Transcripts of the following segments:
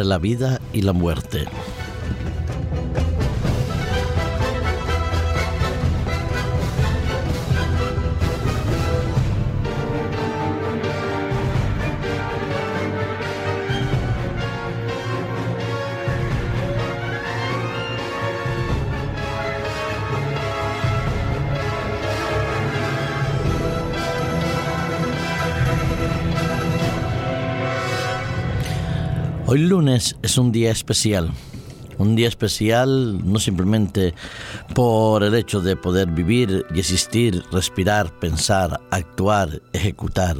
la vida y la muerte. Hoy lunes es un día especial. Un día especial no simplemente por el hecho de poder vivir y existir, respirar, pensar, actuar, ejecutar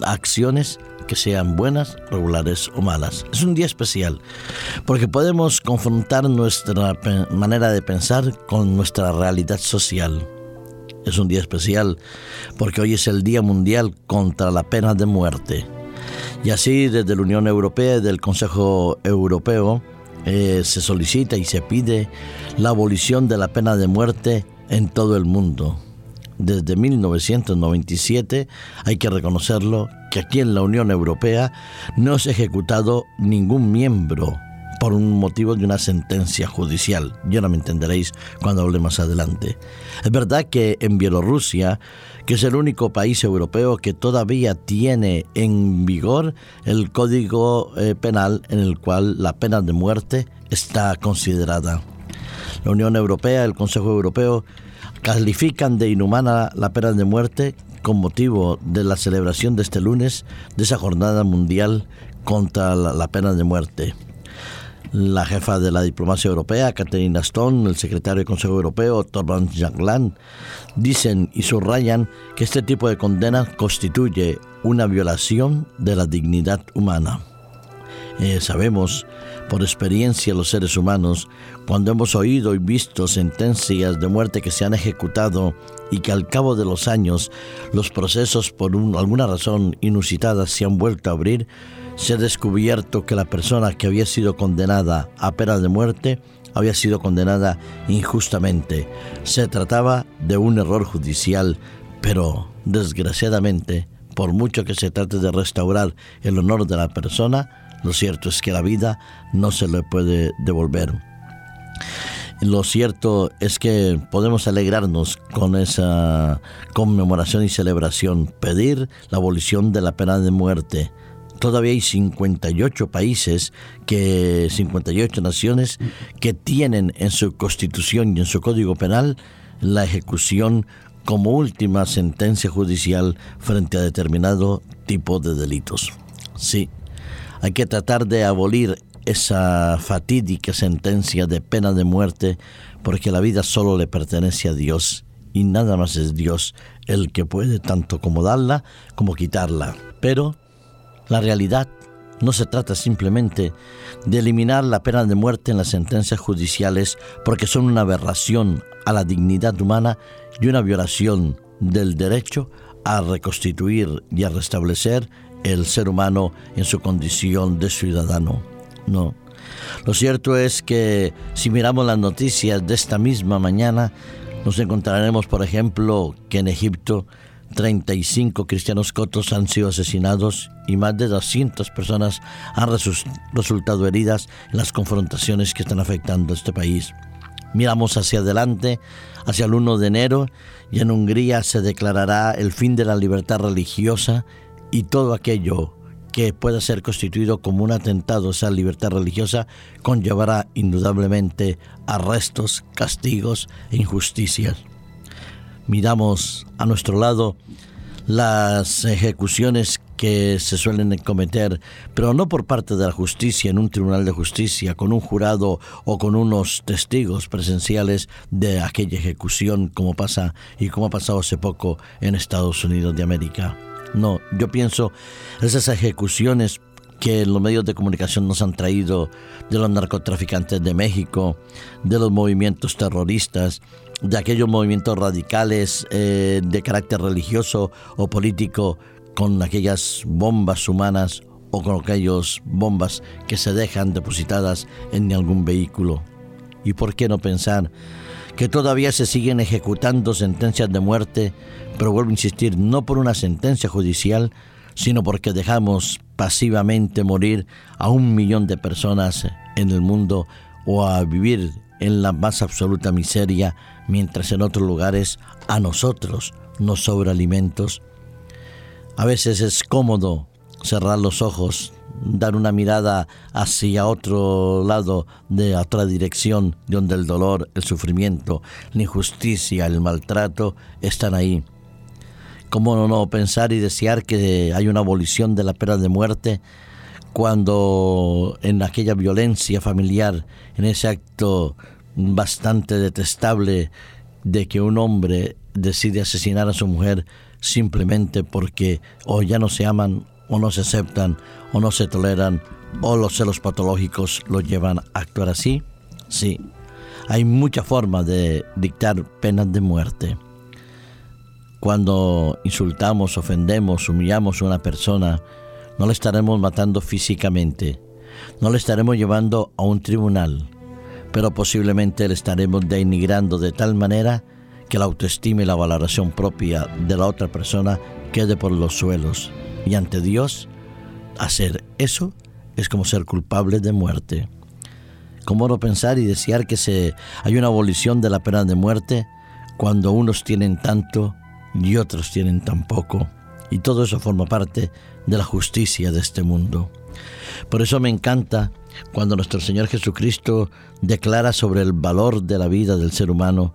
acciones que sean buenas, regulares o malas. Es un día especial porque podemos confrontar nuestra manera de pensar con nuestra realidad social. Es un día especial porque hoy es el Día Mundial contra la Pena de Muerte. Y así desde la Unión Europea y del Consejo Europeo eh, se solicita y se pide la abolición de la pena de muerte en todo el mundo. Desde 1997 hay que reconocerlo que aquí en la Unión Europea no se ha ejecutado ningún miembro por un motivo de una sentencia judicial. Ya no me entenderéis cuando hable más adelante. Es verdad que en Bielorrusia, que es el único país europeo que todavía tiene en vigor el código eh, penal en el cual la pena de muerte está considerada. La Unión Europea, el Consejo Europeo, califican de inhumana la pena de muerte con motivo de la celebración de este lunes de esa jornada mundial contra la pena de muerte la jefa de la diplomacia europea, Catherine Aston, el secretario del Consejo Europeo, Torban Jagland, dicen y subrayan que este tipo de condena constituye una violación de la dignidad humana. Eh, sabemos por experiencia los seres humanos, cuando hemos oído y visto sentencias de muerte que se han ejecutado y que al cabo de los años los procesos por alguna razón inusitada se han vuelto a abrir, se ha descubierto que la persona que había sido condenada a pena de muerte había sido condenada injustamente. Se trataba de un error judicial, pero desgraciadamente, por mucho que se trate de restaurar el honor de la persona, lo cierto es que la vida no se le puede devolver. Lo cierto es que podemos alegrarnos con esa conmemoración y celebración, pedir la abolición de la pena de muerte, todavía hay 58 países, que 58 naciones que tienen en su constitución y en su código penal la ejecución como última sentencia judicial frente a determinado tipo de delitos. Sí, hay que tratar de abolir esa fatídica sentencia de pena de muerte porque la vida solo le pertenece a Dios y nada más es Dios el que puede tanto como darla como quitarla. Pero la realidad no se trata simplemente de eliminar la pena de muerte en las sentencias judiciales porque son una aberración a la dignidad humana y una violación del derecho a reconstituir y a restablecer el ser humano en su condición de ciudadano. No. Lo cierto es que si miramos las noticias de esta misma mañana, nos encontraremos, por ejemplo, que en Egipto 35 cristianos cotos han sido asesinados y más de 200 personas han resultado heridas en las confrontaciones que están afectando a este país. Miramos hacia adelante, hacia el 1 de enero, y en Hungría se declarará el fin de la libertad religiosa y todo aquello que pueda ser constituido como un atentado a esa libertad religiosa conllevará indudablemente arrestos, castigos e injusticias miramos a nuestro lado las ejecuciones que se suelen cometer, pero no por parte de la justicia en un tribunal de justicia, con un jurado o con unos testigos presenciales de aquella ejecución, como pasa y como ha pasado hace poco en Estados Unidos de América. No, yo pienso esas ejecuciones que los medios de comunicación nos han traído de los narcotraficantes de México, de los movimientos terroristas, de aquellos movimientos radicales eh, de carácter religioso o político con aquellas bombas humanas o con aquellas bombas que se dejan depositadas en algún vehículo. ¿Y por qué no pensar que todavía se siguen ejecutando sentencias de muerte, pero vuelvo a insistir, no por una sentencia judicial, sino porque dejamos pasivamente morir a un millón de personas en el mundo o a vivir en la más absoluta miseria, mientras en otros lugares a nosotros nos sobra alimentos. A veces es cómodo cerrar los ojos, dar una mirada hacia otro lado, de otra dirección, donde el dolor, el sufrimiento, la injusticia, el maltrato están ahí. ¿Cómo no pensar y desear que hay una abolición de la pena de muerte cuando en aquella violencia familiar, en ese acto bastante detestable de que un hombre decide asesinar a su mujer simplemente porque o ya no se aman o no se aceptan o no se toleran o los celos patológicos lo llevan a actuar así? Sí, hay muchas formas de dictar penas de muerte. Cuando insultamos, ofendemos, humillamos a una persona, no le estaremos matando físicamente, no le estaremos llevando a un tribunal, pero posiblemente le estaremos denigrando de tal manera que la autoestima y la valoración propia de la otra persona quede por los suelos. Y ante Dios, hacer eso es como ser culpable de muerte. ¿Cómo no pensar y desear que se hay una abolición de la pena de muerte cuando unos tienen tanto y otros tienen tan poco? Y todo eso forma parte de la justicia de este mundo. Por eso me encanta cuando nuestro Señor Jesucristo declara sobre el valor de la vida del ser humano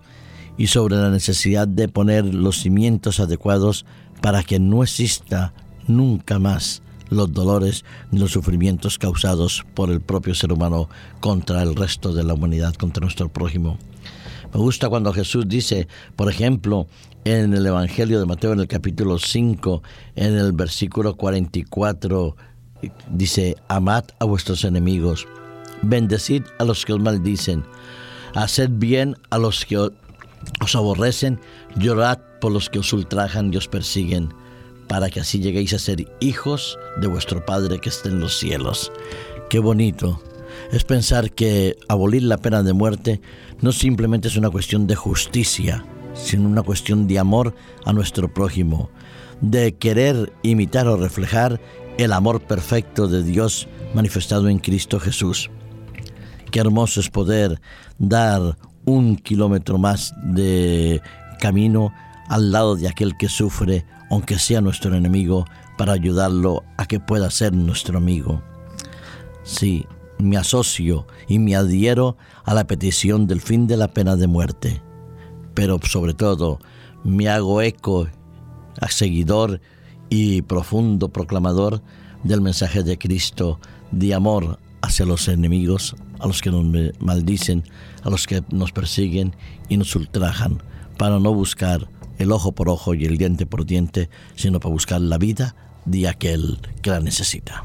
y sobre la necesidad de poner los cimientos adecuados para que no exista nunca más los dolores ni los sufrimientos causados por el propio ser humano contra el resto de la humanidad, contra nuestro prójimo. Me gusta cuando Jesús dice, por ejemplo, en el Evangelio de Mateo, en el capítulo 5, en el versículo 44, dice, amad a vuestros enemigos, bendecid a los que os maldicen, haced bien a los que os aborrecen, llorad por los que os ultrajan y os persiguen para que así lleguéis a ser hijos de vuestro Padre que está en los cielos. Qué bonito es pensar que abolir la pena de muerte no simplemente es una cuestión de justicia, sino una cuestión de amor a nuestro prójimo, de querer imitar o reflejar el amor perfecto de Dios manifestado en Cristo Jesús. Qué hermoso es poder dar un kilómetro más de camino al lado de aquel que sufre aunque sea nuestro enemigo, para ayudarlo a que pueda ser nuestro amigo. Sí, me asocio y me adhiero a la petición del fin de la pena de muerte, pero sobre todo me hago eco, seguidor y profundo proclamador del mensaje de Cristo de amor hacia los enemigos, a los que nos maldicen, a los que nos persiguen y nos ultrajan, para no buscar el ojo por ojo y el diente por diente, sino para buscar la vida de aquel que la necesita.